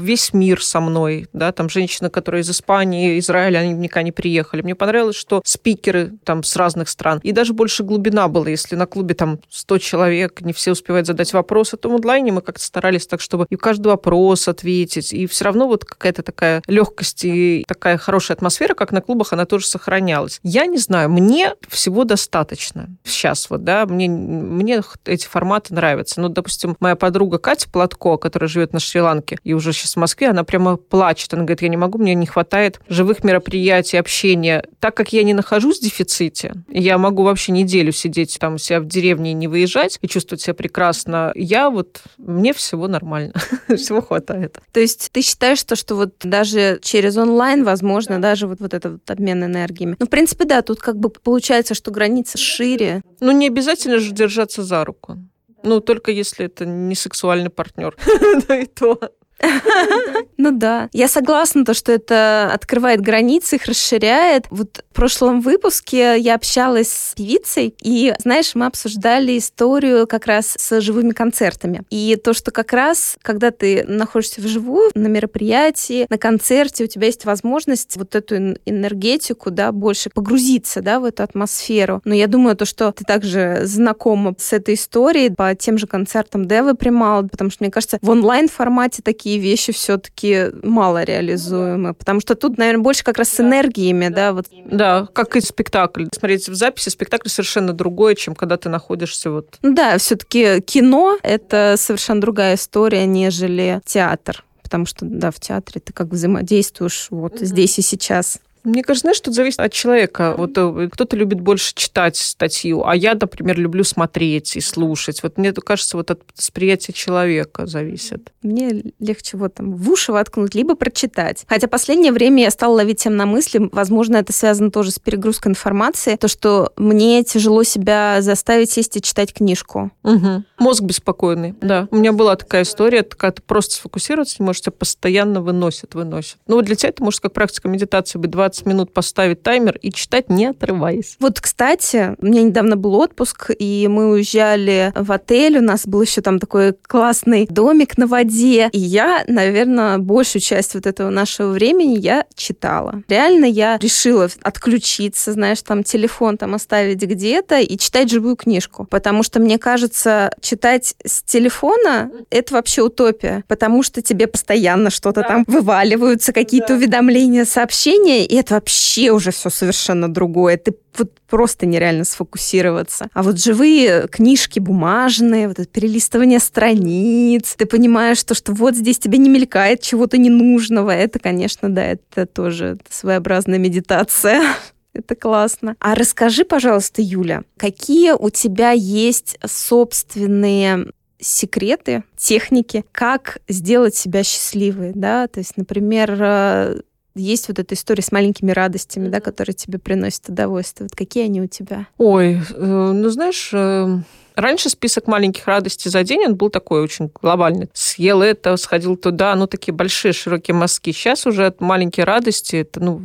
весь мир со мной, да, там женщины, которые из Испании, Израиля, они никогда не приехали. Мне понравилось, что спикеры там с разных стран. И даже больше глубина было. Если на клубе там 100 человек, не все успевают задать вопросы, то в онлайне мы как-то старались так, чтобы и каждый вопрос ответить. И все равно вот какая-то такая легкость и такая хорошая атмосфера, как на клубах, она тоже сохранялась. Я не знаю, мне всего достаточно сейчас вот, да, мне, мне эти форматы нравятся. Ну, допустим, моя подруга Катя Платко, которая живет на Шри-Ланке и уже сейчас в Москве, она прямо плачет. Она говорит, я не могу, мне не хватает живых мероприятий, общения. Так как я не нахожусь в дефиците, я могу вообще неделю сидеть там у себя в деревне и не выезжать, и чувствовать себя прекрасно, я вот, мне всего нормально, всего хватает. То есть ты считаешь, что, что вот даже через онлайн возможно да. даже вот, вот этот вот обмен энергиями? Ну, в принципе, да, тут как бы получается, что граница шире. Ну, не обязательно же держаться за руку. Ну, только если это не сексуальный партнер. Да и то. Ну да. Я согласна, то, что это открывает границы, их расширяет. Вот в прошлом выпуске я общалась с певицей, и, знаешь, мы обсуждали историю как раз с живыми концертами. И то, что как раз, когда ты находишься вживую, на мероприятии, на концерте, у тебя есть возможность вот эту энергетику, да, больше погрузиться, да, в эту атмосферу. Но я думаю, то, что ты также знакома с этой историей по тем же концертам Девы Примал, потому что, мне кажется, в онлайн-формате такие такие вещи все-таки мало реализуемы, потому что тут, наверное, больше как раз с энергиями, да, вот. Да, как и спектакль. Смотреть в записи спектакль совершенно другое, чем когда ты находишься вот. Да, все-таки кино это совершенно другая история, нежели театр потому что, да, в театре ты как взаимодействуешь вот mm-hmm. здесь и сейчас. Мне кажется, знаешь, тут зависит от человека. Вот э, кто-то любит больше читать статью, а я, например, люблю смотреть и слушать. Вот мне кажется, вот от восприятия человека зависит. Мне легче вот там в уши воткнуть, либо прочитать. Хотя последнее время я стала ловить тем на мысли, возможно, это связано тоже с перегрузкой информации, то, что мне тяжело себя заставить сесть и читать книжку. Угу. Мозг беспокойный, да. У меня была такая история, когда ты просто сфокусироваться не можешь, тебя постоянно выносит, выносит. Ну, вот для тебя это может как практика медитации быть 20 20 минут поставить таймер и читать, не отрываясь. Вот, кстати, у меня недавно был отпуск, и мы уезжали в отель, у нас был еще там такой классный домик на воде, и я, наверное, большую часть вот этого нашего времени я читала. Реально я решила отключиться, знаешь, там телефон там оставить где-то и читать живую книжку, потому что мне кажется, читать с телефона — это вообще утопия, потому что тебе постоянно что-то да. там вываливаются, какие-то да. уведомления, сообщения, и это вообще уже все совершенно другое. Ты вот просто нереально сфокусироваться. А вот живые книжки бумажные, вот это перелистывание страниц, ты понимаешь, что, что вот здесь тебе не мелькает чего-то ненужного, это, конечно, да, это тоже своеобразная медитация. Это классно. А расскажи, пожалуйста, Юля, какие у тебя есть собственные секреты, техники, как сделать себя счастливой, да, то есть, например, э, есть вот эта история с маленькими радостями, да, которые тебе приносят удовольствие. Вот какие они у тебя? Ой, э, ну знаешь, э, Раньше список маленьких радостей за день, он был такой очень глобальный. Съел это, сходил туда, ну, такие большие, широкие мазки. Сейчас уже маленькие радости, это, ну,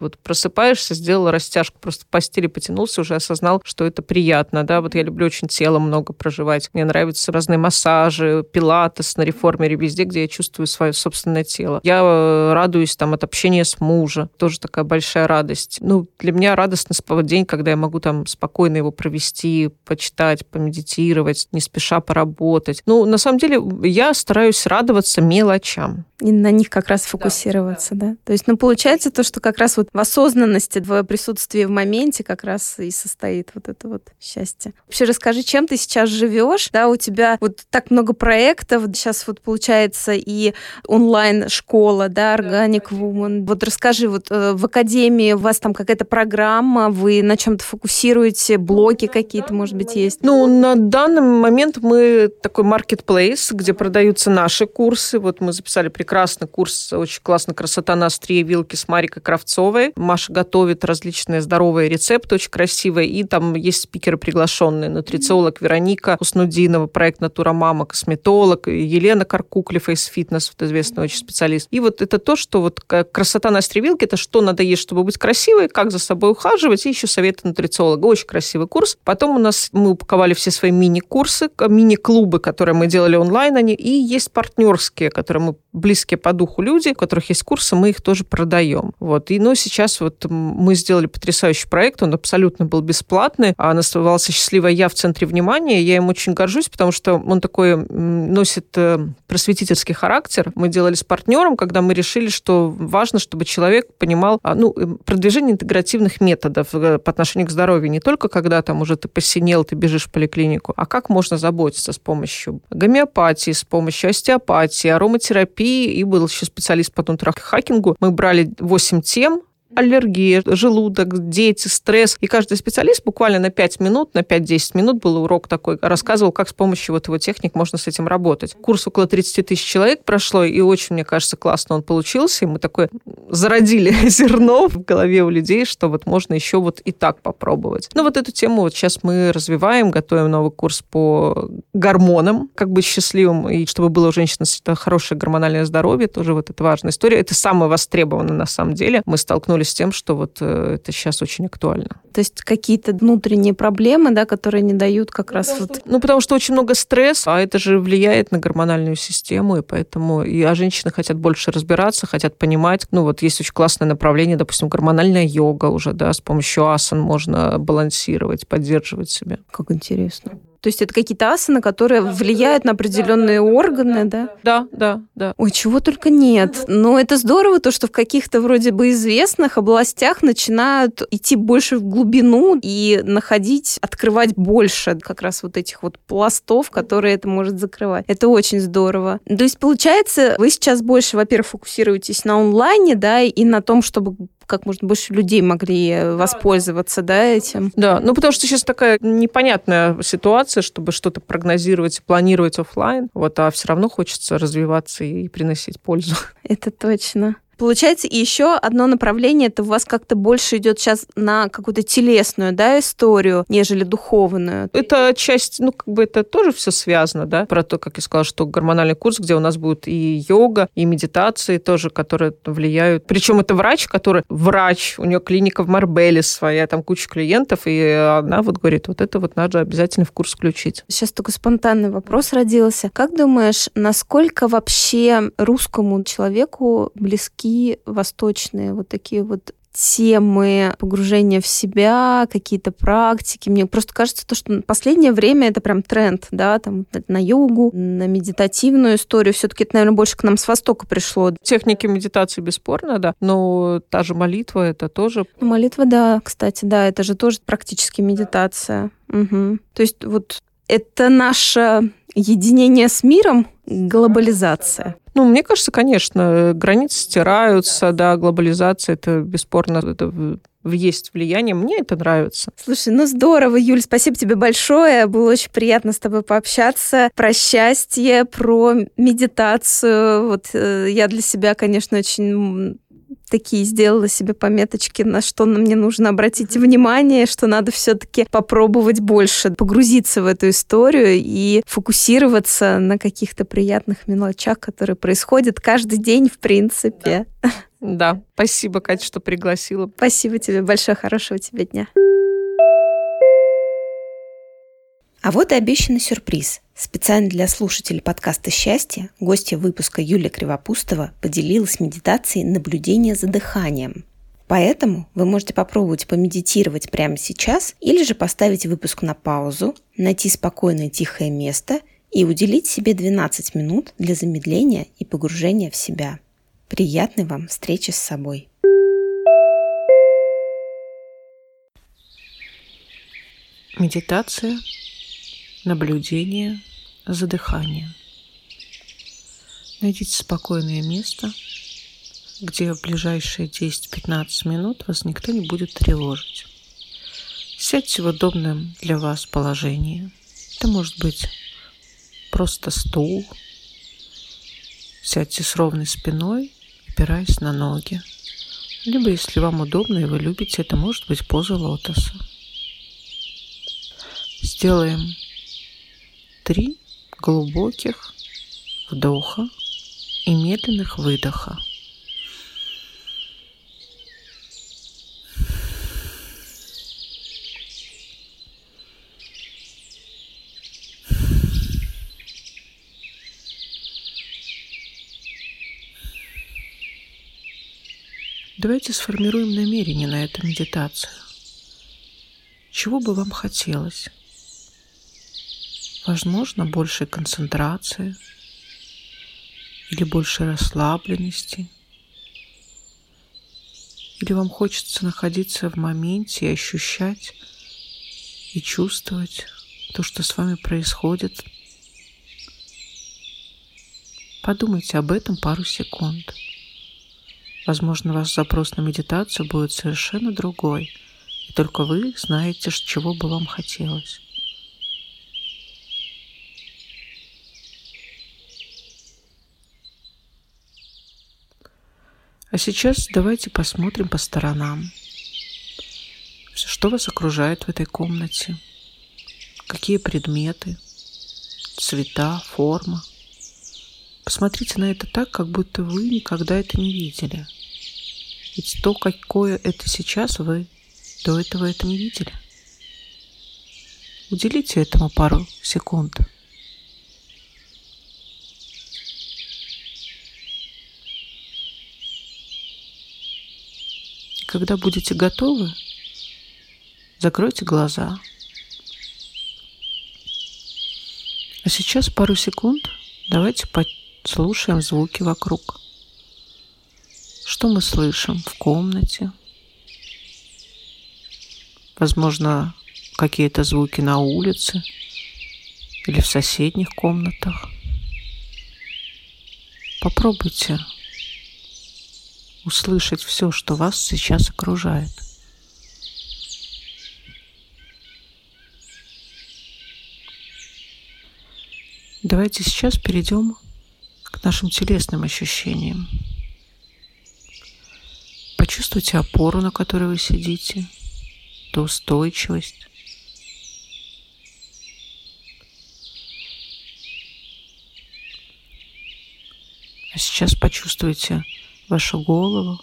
вот просыпаешься, сделал растяжку, просто в постели потянулся, уже осознал, что это приятно, да. Вот я люблю очень тело много проживать. Мне нравятся разные массажи, пилатес на реформере, везде, где я чувствую свое собственное тело. Я э, радуюсь там от общения с мужем, тоже такая большая радость. Ну, для меня радостный день, когда я могу там спокойно его провести, почитать, помедитировать, помедитировать, не спеша поработать. Ну, на самом деле, я стараюсь радоваться мелочам. И на них как раз фокусироваться, да? да? То есть, ну, получается то, что как раз вот в осознанности, в присутствии в моменте как раз и состоит вот это вот счастье. Вообще расскажи, чем ты сейчас живешь, да, у тебя вот так много проектов, сейчас вот получается и онлайн-школа, да, Organic Woman. Вот расскажи, вот э, в академии у вас там какая-то программа, вы на чем-то фокусируете, блоки какие-то, может быть, есть? Ну, на данный момент мы такой marketplace, где продаются наши курсы. Вот мы записали прекрасный курс, очень классная красота на острие вилки с Марикой Кравцовой. Маша готовит различные здоровые рецепты, очень красивые. И там есть спикеры приглашенные. Нутрициолог Вероника Уснудинова, проект «Натура Мама», косметолог, Елена Каркукли, Fitness, вот известный очень специалист. И вот это то, что вот красота на острие вилки, это что надо есть, чтобы быть красивой, как за собой ухаживать, и еще советы нутрициолога. Очень красивый курс. Потом у нас мы упаковали все свои мини-курсы, мини-клубы, которые мы делали онлайн, они, и есть партнерские, которые мы близкие по духу люди, у которых есть курсы, мы их тоже продаем. Вот. И, ну, сейчас вот мы сделали потрясающий проект, он абсолютно был бесплатный, а назывался «Счастливая я в центре внимания». Я им очень горжусь, потому что он такой носит э, просветительский характер. Мы делали с партнером, когда мы решили, что важно, чтобы человек понимал а, ну, э, продвижение интегративных методов э, по отношению к здоровью. Не только когда там уже ты посинел, ты бежишь в поликлинику, клинику. А как можно заботиться с помощью гомеопатии, с помощью остеопатии, ароматерапии, и был еще специалист по нутрахакингу. Мы брали 8 тем, аллергия, желудок, дети, стресс. И каждый специалист буквально на 5 минут, на 5-10 минут был урок такой, рассказывал, как с помощью вот его техник можно с этим работать. Курс около 30 тысяч человек прошло, и очень, мне кажется, классно он получился. И мы такое зародили зерно в голове у людей, что вот можно еще вот и так попробовать. Ну, вот эту тему вот сейчас мы развиваем, готовим новый курс по гормонам, как быть счастливым, и чтобы было у женщины хорошее гормональное здоровье, тоже вот это важная история. Это самое востребованное на самом деле. Мы столкнулись столкнулись с тем, что вот э, это сейчас очень актуально. То есть какие-то внутренние проблемы, да, которые не дают как ну, раз вот... Ну, потому что очень много стресса, а это же влияет на гормональную систему, и поэтому... И, а женщины хотят больше разбираться, хотят понимать. Ну, вот есть очень классное направление, допустим, гормональная йога уже, да, с помощью асан можно балансировать, поддерживать себя. Как интересно. То есть это какие-то асаны, которые влияют на определенные органы, да? Да, да, да. Ой, чего только нет. Но это здорово, то, что в каких-то вроде бы известных областях начинают идти больше в глубину и находить, открывать больше как раз вот этих вот пластов, которые это может закрывать. Это очень здорово. То есть, получается, вы сейчас больше, во-первых, фокусируетесь на онлайне, да, и на том, чтобы как можно больше людей могли э, воспользоваться да, этим. Да, ну потому что сейчас такая непонятная ситуация, чтобы что-то прогнозировать и планировать офлайн, вот, а все равно хочется развиваться и приносить пользу. Это точно. Получается, и еще одно направление, это у вас как-то больше идет сейчас на какую-то телесную, да, историю, нежели духовную. Это часть, ну, как бы это тоже все связано, да, про то, как я сказала, что гормональный курс, где у нас будет и йога, и медитации тоже, которые влияют. Причем это врач, который врач, у нее клиника в Марбеле своя, там куча клиентов, и она вот говорит, вот это вот надо обязательно в курс включить. Сейчас такой спонтанный вопрос родился. Как думаешь, насколько вообще русскому человеку близки восточные вот такие вот темы погружения в себя, какие-то практики. Мне просто кажется, то, что последнее время это прям тренд, да, там на йогу, на медитативную историю. Все-таки это, наверное, больше к нам с Востока пришло. Техники медитации бесспорно, да, но та же молитва, это тоже... Ну, молитва, да, кстати, да, это же тоже практически медитация. Угу. То есть вот это наше единение с миром, глобализация. Ну, мне кажется, конечно, границы стираются, да, глобализация, это бесспорно, это есть влияние. Мне это нравится. Слушай, ну здорово, Юль, спасибо тебе большое. Было очень приятно с тобой пообщаться про счастье, про медитацию. Вот э, я для себя, конечно, очень такие сделала себе пометочки, на что мне нужно обратить внимание, что надо все-таки попробовать больше погрузиться в эту историю и фокусироваться на каких-то приятных мелочах, которые происходят каждый день, в принципе. Да. Да, спасибо, Катя, что пригласила. Спасибо тебе большое, хорошего тебе дня. А вот и обещанный сюрприз. Специально для слушателей подкаста «Счастье» гостья выпуска Юлия Кривопустова поделилась медитацией наблюдения за дыханием. Поэтому вы можете попробовать помедитировать прямо сейчас или же поставить выпуск на паузу, найти спокойное тихое место и уделить себе 12 минут для замедления и погружения в себя. Приятной вам встречи с собой! Медитация наблюдение за дыханием. Найдите спокойное место, где в ближайшие 10-15 минут вас никто не будет тревожить. Сядьте в удобном для вас положении. Это может быть просто стул. Сядьте с ровной спиной, опираясь на ноги. Либо, если вам удобно и вы любите, это может быть поза лотоса. Сделаем три глубоких вдоха и медленных выдоха. Давайте сформируем намерение на эту медитацию. Чего бы вам хотелось? Возможно, больше концентрации или больше расслабленности. Или вам хочется находиться в моменте и ощущать и чувствовать то, что с вами происходит. Подумайте об этом пару секунд. Возможно, ваш запрос на медитацию будет совершенно другой, и только вы знаете, чего бы вам хотелось. А сейчас давайте посмотрим по сторонам. Что вас окружает в этой комнате? Какие предметы, цвета, форма? Посмотрите на это так, как будто вы никогда это не видели. Ведь то, какое это сейчас, вы до этого это не видели. Уделите этому пару секунд. Когда будете готовы, закройте глаза. А сейчас пару секунд давайте послушаем звуки вокруг. Что мы слышим в комнате? Возможно, какие-то звуки на улице или в соседних комнатах. Попробуйте услышать все, что вас сейчас окружает. Давайте сейчас перейдем к нашим телесным ощущениям. Почувствуйте опору, на которой вы сидите, то устойчивость. А сейчас почувствуйте вашу голову.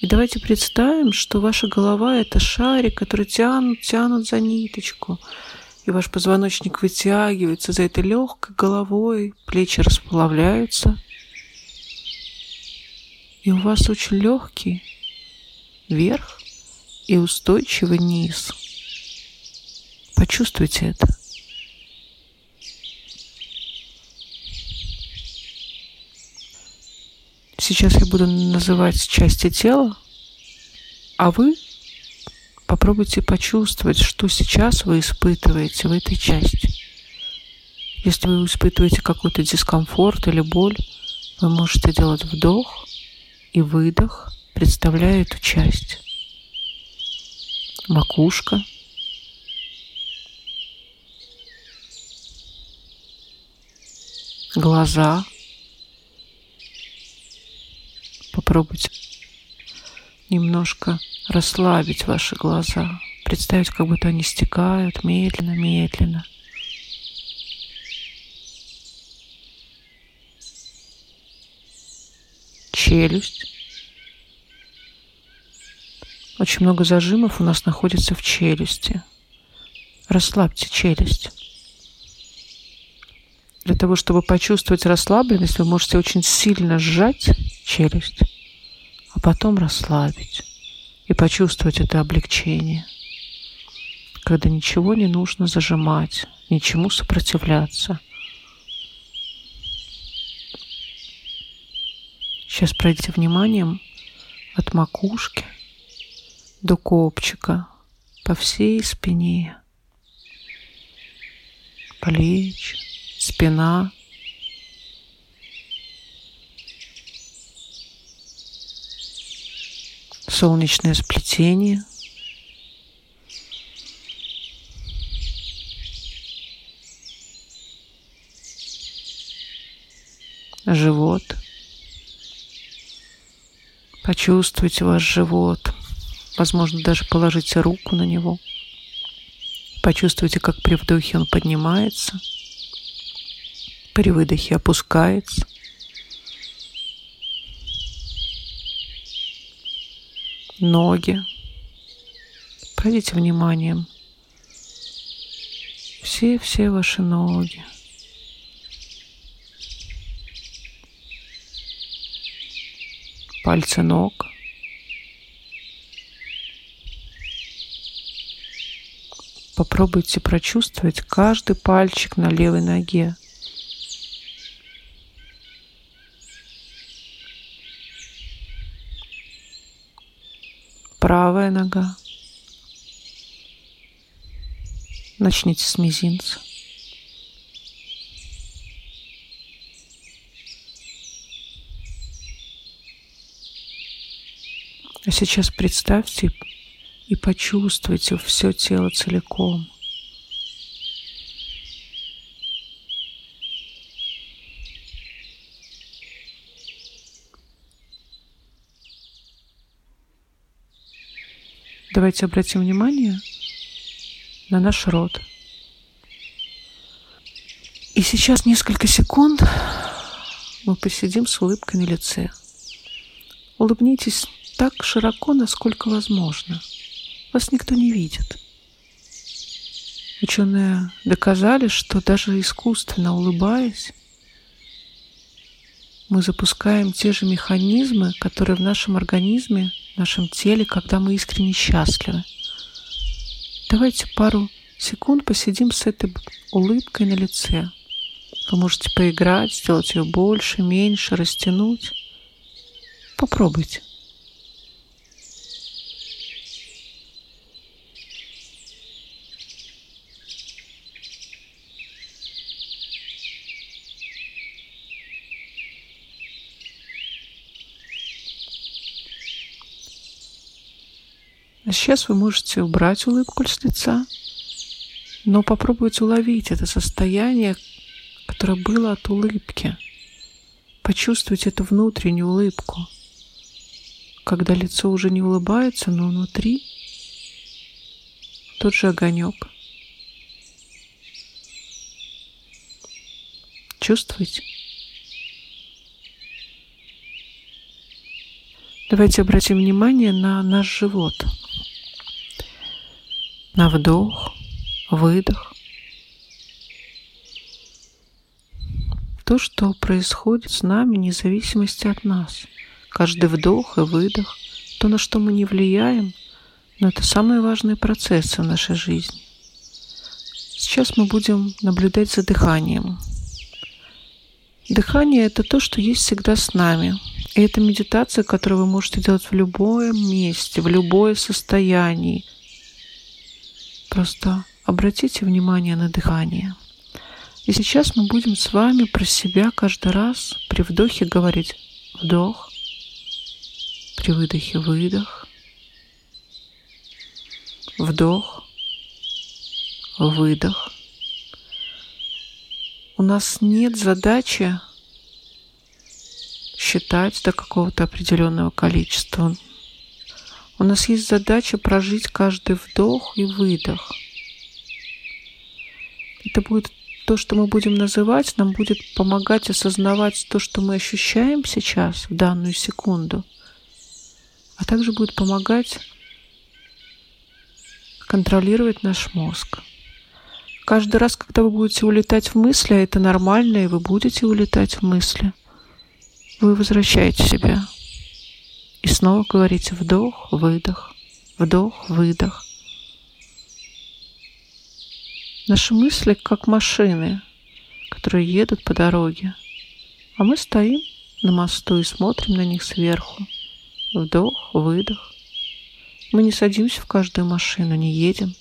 И давайте представим, что ваша голова – это шарик, который тянут, тянут за ниточку. И ваш позвоночник вытягивается за этой легкой головой, плечи расплавляются. И у вас очень легкий верх и устойчивый низ. Почувствуйте это. Сейчас я буду называть части тела, а вы попробуйте почувствовать, что сейчас вы испытываете в этой части. Если вы испытываете какой-то дискомфорт или боль, вы можете делать вдох и выдох, представляя эту часть. Макушка. Глаза – попробуйте немножко расслабить ваши глаза, представить, как будто они стекают медленно-медленно. Челюсть. Очень много зажимов у нас находится в челюсти. Расслабьте челюсть. Для того, чтобы почувствовать расслабленность, вы можете очень сильно сжать челюсть, а потом расслабить и почувствовать это облегчение, когда ничего не нужно зажимать, ничему сопротивляться. Сейчас пройдите вниманием от макушки до копчика по всей спине, плечи, спина. Солнечное сплетение. Живот. Почувствуйте ваш живот. Возможно, даже положите руку на него. Почувствуйте, как при вдохе он поднимается – при выдохе опускается. Ноги. Пройдите вниманием. Все-все ваши ноги. Пальцы ног. Попробуйте прочувствовать каждый пальчик на левой ноге. Правая нога. Начните с мизинца. А сейчас представьте и почувствуйте все тело целиком. Давайте обратим внимание на наш рот. И сейчас несколько секунд мы посидим с улыбкой на лице. Улыбнитесь так широко, насколько возможно. Вас никто не видит. Ученые доказали, что даже искусственно улыбаясь, мы запускаем те же механизмы, которые в нашем организме в нашем теле, когда мы искренне счастливы. Давайте пару секунд посидим с этой улыбкой на лице. Вы можете поиграть, сделать ее больше, меньше, растянуть. Попробуйте. Сейчас вы можете убрать улыбку с лица, но попробуйте уловить это состояние, которое было от улыбки. Почувствуйте эту внутреннюю улыбку. когда лицо уже не улыбается, но внутри тот же огонек. Чувствуете? Давайте обратим внимание на наш живот. На вдох, выдох. То, что происходит с нами, вне зависимости от нас. Каждый вдох и выдох, то, на что мы не влияем, но это самые важные процессы в нашей жизни. Сейчас мы будем наблюдать за дыханием. Дыхание – это то, что есть всегда с нами – и это медитация, которую вы можете делать в любом месте, в любое состоянии. Просто обратите внимание на дыхание. И сейчас мы будем с вами про себя каждый раз при вдохе говорить вдох, при выдохе выдох, вдох, выдох. У нас нет задачи считать до какого-то определенного количества. У нас есть задача прожить каждый вдох и выдох. Это будет то, что мы будем называть, нам будет помогать осознавать то, что мы ощущаем сейчас, в данную секунду, а также будет помогать контролировать наш мозг. Каждый раз, когда вы будете улетать в мысли, а это нормально, и вы будете улетать в мысли – вы возвращаете себя. И снова говорите вдох, выдох, вдох, выдох. Наши мысли как машины, которые едут по дороге, а мы стоим на мосту и смотрим на них сверху. Вдох, выдох. Мы не садимся в каждую машину, не едем.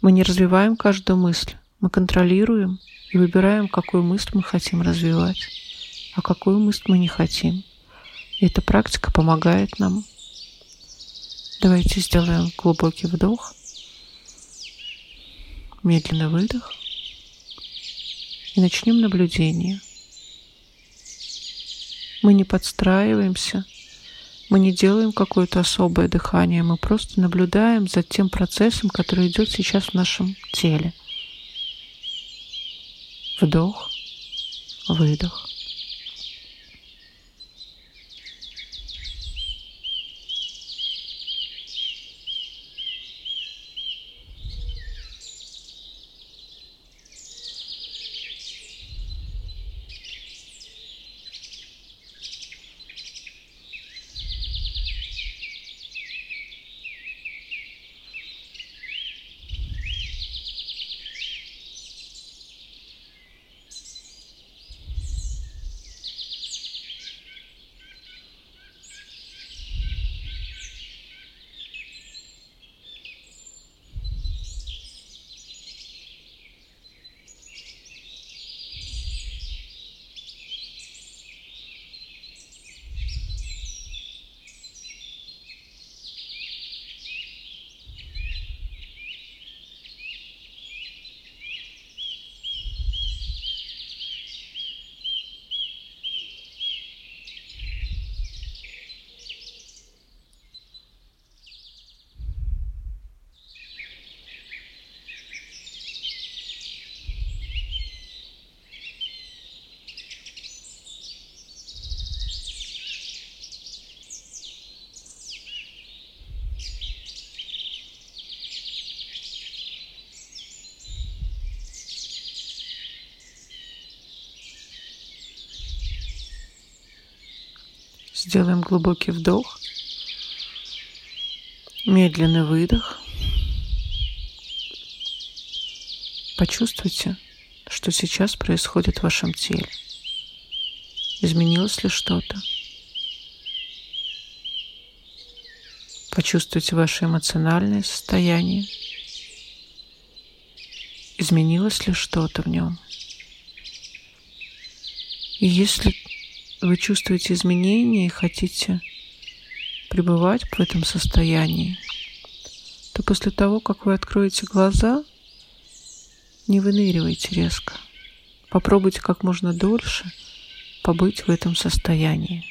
Мы не развиваем каждую мысль. Мы контролируем и выбираем, какую мысль мы хотим развивать а какую мысль мы не хотим. И эта практика помогает нам. Давайте сделаем глубокий вдох, медленный выдох и начнем наблюдение. Мы не подстраиваемся, мы не делаем какое-то особое дыхание, мы просто наблюдаем за тем процессом, который идет сейчас в нашем теле. Вдох, выдох. Сделаем глубокий вдох, медленный выдох. Почувствуйте, что сейчас происходит в вашем теле. Изменилось ли что-то? Почувствуйте ваше эмоциональное состояние. Изменилось ли что-то в нем? И если вы чувствуете изменения и хотите пребывать в этом состоянии, то после того, как вы откроете глаза, не выныривайте резко. Попробуйте как можно дольше побыть в этом состоянии.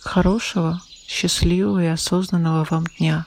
Хорошего, счастливого и осознанного вам дня.